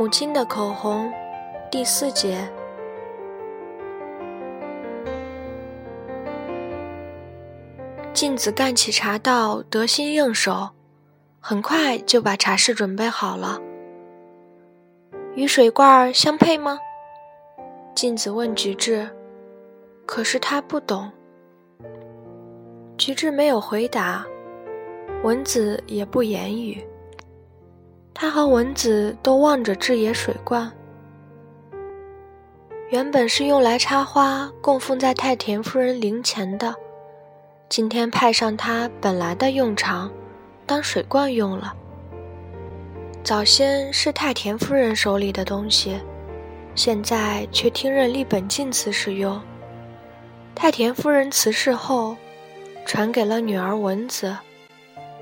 母亲的口红，第四节。镜子干起茶道得心应手，很快就把茶室准备好了。与水罐相配吗？镜子问菊治，可是他不懂。菊治没有回答，文子也不言语。他和文子都望着智野水罐，原本是用来插花供奉在太田夫人灵前的，今天派上它本来的用场，当水罐用了。早先是太田夫人手里的东西，现在却听任立本进次使用。太田夫人辞世后，传给了女儿文子，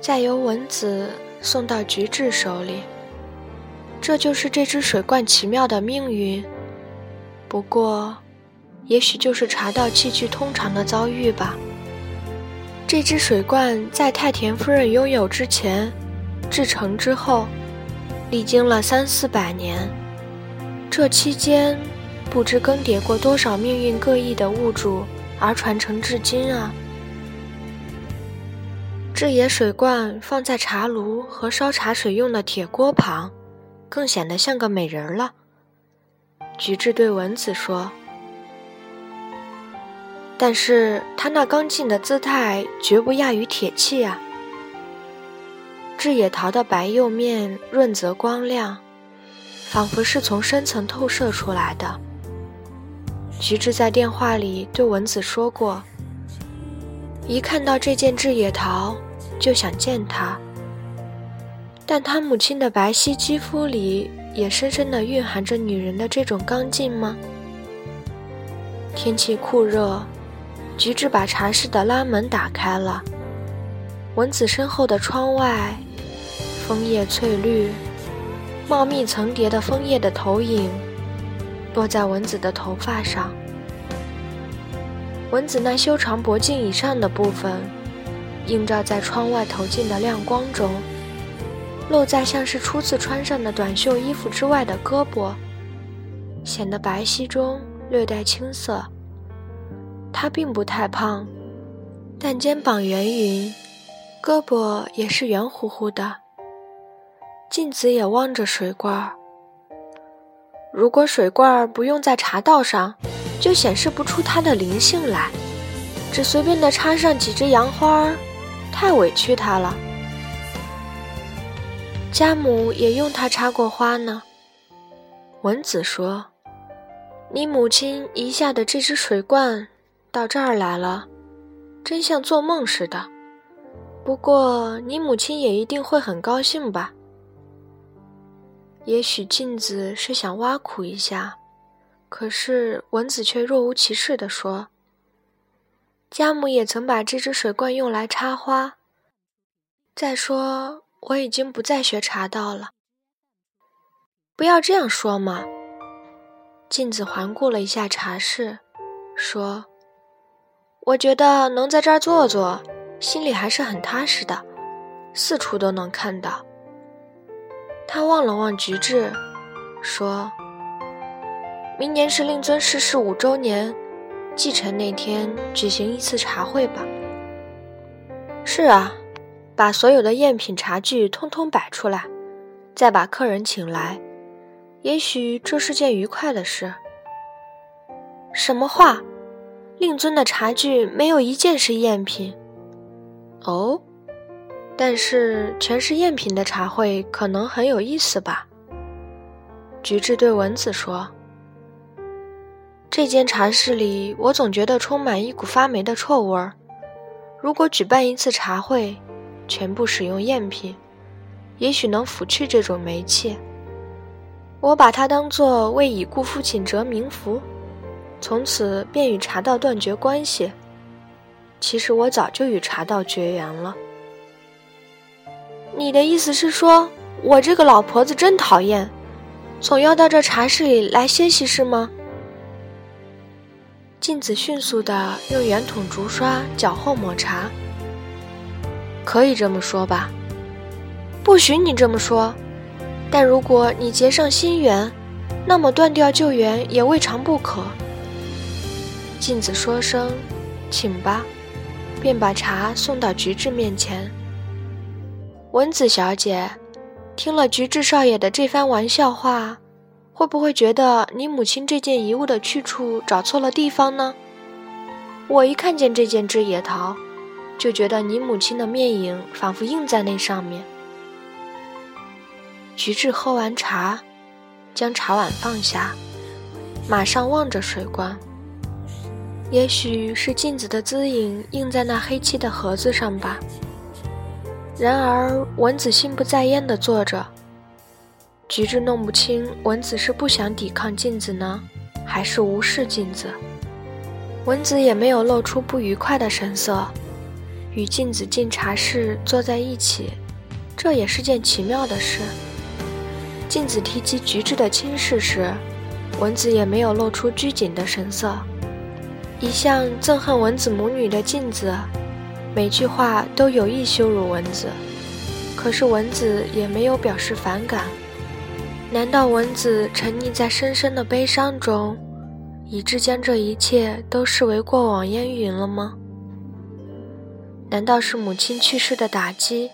再由文子。送到菊治手里，这就是这只水罐奇妙的命运。不过，也许就是茶道器具通常的遭遇吧。这只水罐在太田夫人拥有之前，制成之后，历经了三四百年，这期间不知更迭过多少命运各异的物主，而传承至今啊。制野水罐放在茶炉和烧茶水用的铁锅旁，更显得像个美人了。菊治对文子说：“但是他那刚劲的姿态绝不亚于铁器啊。”志野桃的白釉面润泽光亮，仿佛是从深层透射出来的。菊治在电话里对文子说过。一看到这件志野桃，就想见他。但他母亲的白皙肌肤里，也深深的蕴含着女人的这种刚劲吗？天气酷热，菊治把茶室的拉门打开了。文子身后的窗外，枫叶翠绿，茂密层叠的枫叶的投影，落在文子的头发上。蚊子那修长脖颈以上的部分，映照在窗外投进的亮光中，露在像是初次穿上的短袖衣服之外的胳膊，显得白皙中略带青涩。他并不太胖，但肩膀圆匀，胳膊也是圆乎乎的。镜子也望着水罐儿，如果水罐儿不用在茶道上。就显示不出它的灵性来，只随便的插上几枝杨花，太委屈它了。家母也用它插过花呢。文子说：“你母亲遗下的这只水罐到这儿来了，真像做梦似的。不过你母亲也一定会很高兴吧？也许镜子是想挖苦一下。”可是文子却若无其事地说：“家母也曾把这只水罐用来插花。再说，我已经不再学茶道了。不要这样说嘛。”镜子环顾了一下茶室，说：“我觉得能在这儿坐坐，心里还是很踏实的，四处都能看到。”他望了望菊治，说。明年是令尊逝世五周年，继承那天举行一次茶会吧。是啊，把所有的赝品茶具通通摆出来，再把客人请来，也许这是件愉快的事。什么话？令尊的茶具没有一件是赝品。哦，但是全是赝品的茶会可能很有意思吧？菊治对文子说。这间茶室里，我总觉得充满一股发霉的臭味儿。如果举办一次茶会，全部使用赝品，也许能抚去这种霉气。我把它当作为已故父亲折冥符，从此便与茶道断绝关系。其实我早就与茶道绝缘了。你的意思是说，我这个老婆子真讨厌，总要到这茶室里来歇息是吗？镜子迅速地用圆筒竹刷脚后抹茶，可以这么说吧？不许你这么说，但如果你结上心缘，那么断掉旧缘也未尝不可。镜子说声“请吧”，便把茶送到菊治面前。文子小姐，听了菊治少爷的这番玩笑话，会不会觉得你母亲这件遗物的去处找错了地方呢？我一看见这件枝野桃，就觉得你母亲的面影仿佛印在那上面。菊治喝完茶，将茶碗放下，马上望着水罐。也许是镜子的姿影印在那黑漆的盒子上吧。然而文子心不在焉地坐着。菊治弄不清文子是不想抵抗镜子呢，还是无视镜子。文子也没有露出不愉快的神色，与镜子进茶室坐在一起，这也是件奇妙的事。镜子提及菊治的亲事时，文子也没有露出拘谨的神色。一向憎恨文子母女的镜子，每句话都有意羞辱文子，可是文子也没有表示反感。难道文子沉溺在深深的悲伤中，以致将这一切都视为过往烟云了吗？难道是母亲去世的打击，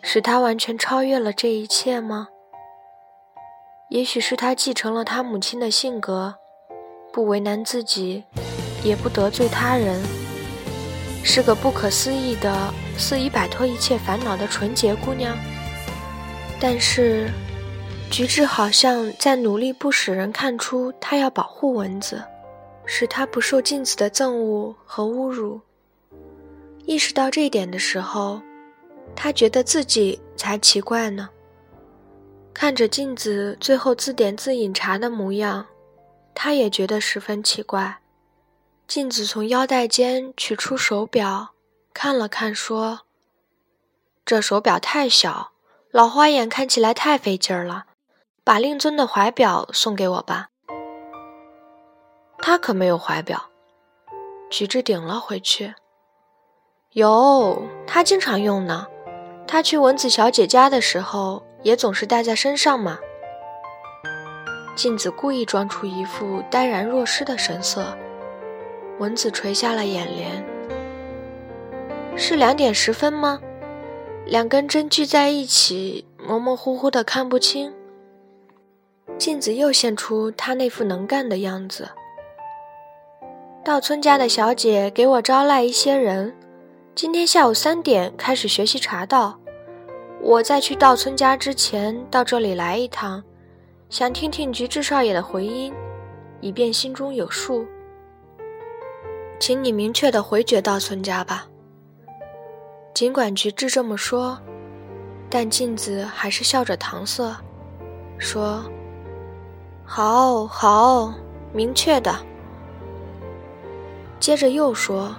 使他完全超越了这一切吗？也许是他继承了他母亲的性格，不为难自己，也不得罪他人，是个不可思议的、肆意摆脱一切烦恼的纯洁姑娘。但是，菊治好像在努力不使人看出他要保护蚊子，使他不受镜子的憎恶和侮辱。意识到这一点的时候，他觉得自己才奇怪呢。看着镜子最后自点自饮茶的模样，他也觉得十分奇怪。镜子从腰带间取出手表，看了看，说：“这手表太小，老花眼看起来太费劲儿了，把令尊的怀表送给我吧。”他可没有怀表，菊治顶了回去。有，他经常用呢。他去文子小姐家的时候。也总是带在身上嘛。镜子故意装出一副呆然若失的神色。蚊子垂下了眼帘。是两点十分吗？两根针聚在一起，模模糊糊的看不清。镜子又现出他那副能干的样子。稻村家的小姐给我招来一些人，今天下午三点开始学习茶道。我在去稻村家之前到这里来一趟，想听听菊治少爷的回音，以便心中有数。请你明确的回绝稻村家吧。尽管菊治这么说，但镜子还是笑着搪塞，说：“好，好，明确的。”接着又说。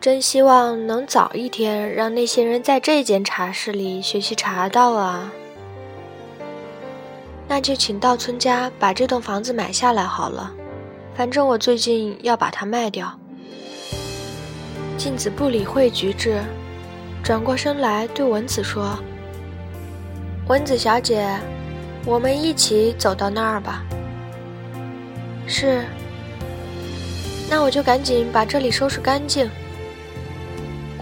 真希望能早一天让那些人在这间茶室里学习茶道啊！那就请稻村家把这栋房子买下来好了，反正我最近要把它卖掉。镜子不理会菊治，转过身来对文子说：“文子小姐，我们一起走到那儿吧。”是。那我就赶紧把这里收拾干净。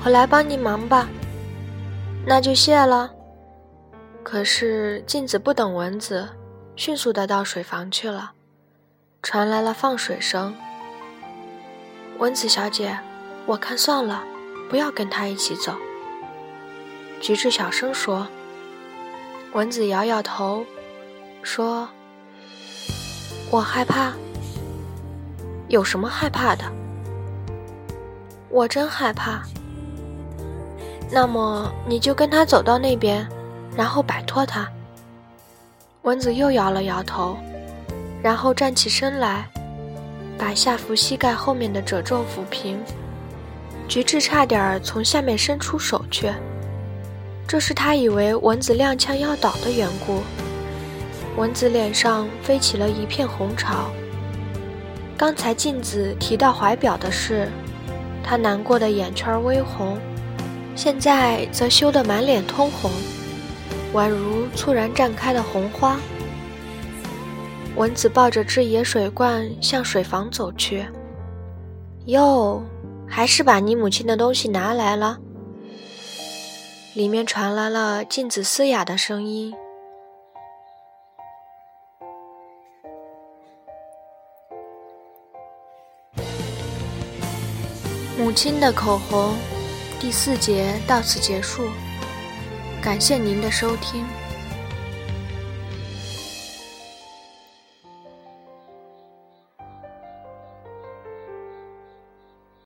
我来帮你忙吧，那就谢了。可是镜子不等蚊子，迅速的到水房去了，传来了放水声。蚊子小姐，我看算了，不要跟他一起走。橘子小声说。蚊子摇摇头，说：“我害怕。有什么害怕的？我真害怕。”那么你就跟他走到那边，然后摆脱他。蚊子又摇了摇头，然后站起身来，把下扶膝盖后面的褶皱抚平。菊治差点从下面伸出手去，这是他以为蚊子踉跄要倒的缘故。蚊子脸上飞起了一片红潮。刚才镜子提到怀表的事，他难过的眼圈微红。现在则羞得满脸通红，宛如猝然绽开的红花。文子抱着只野水罐向水房走去。哟，还是把你母亲的东西拿来了。里面传来了静子嘶哑的声音。母亲的口红，第四节到此结束。感谢您的收听。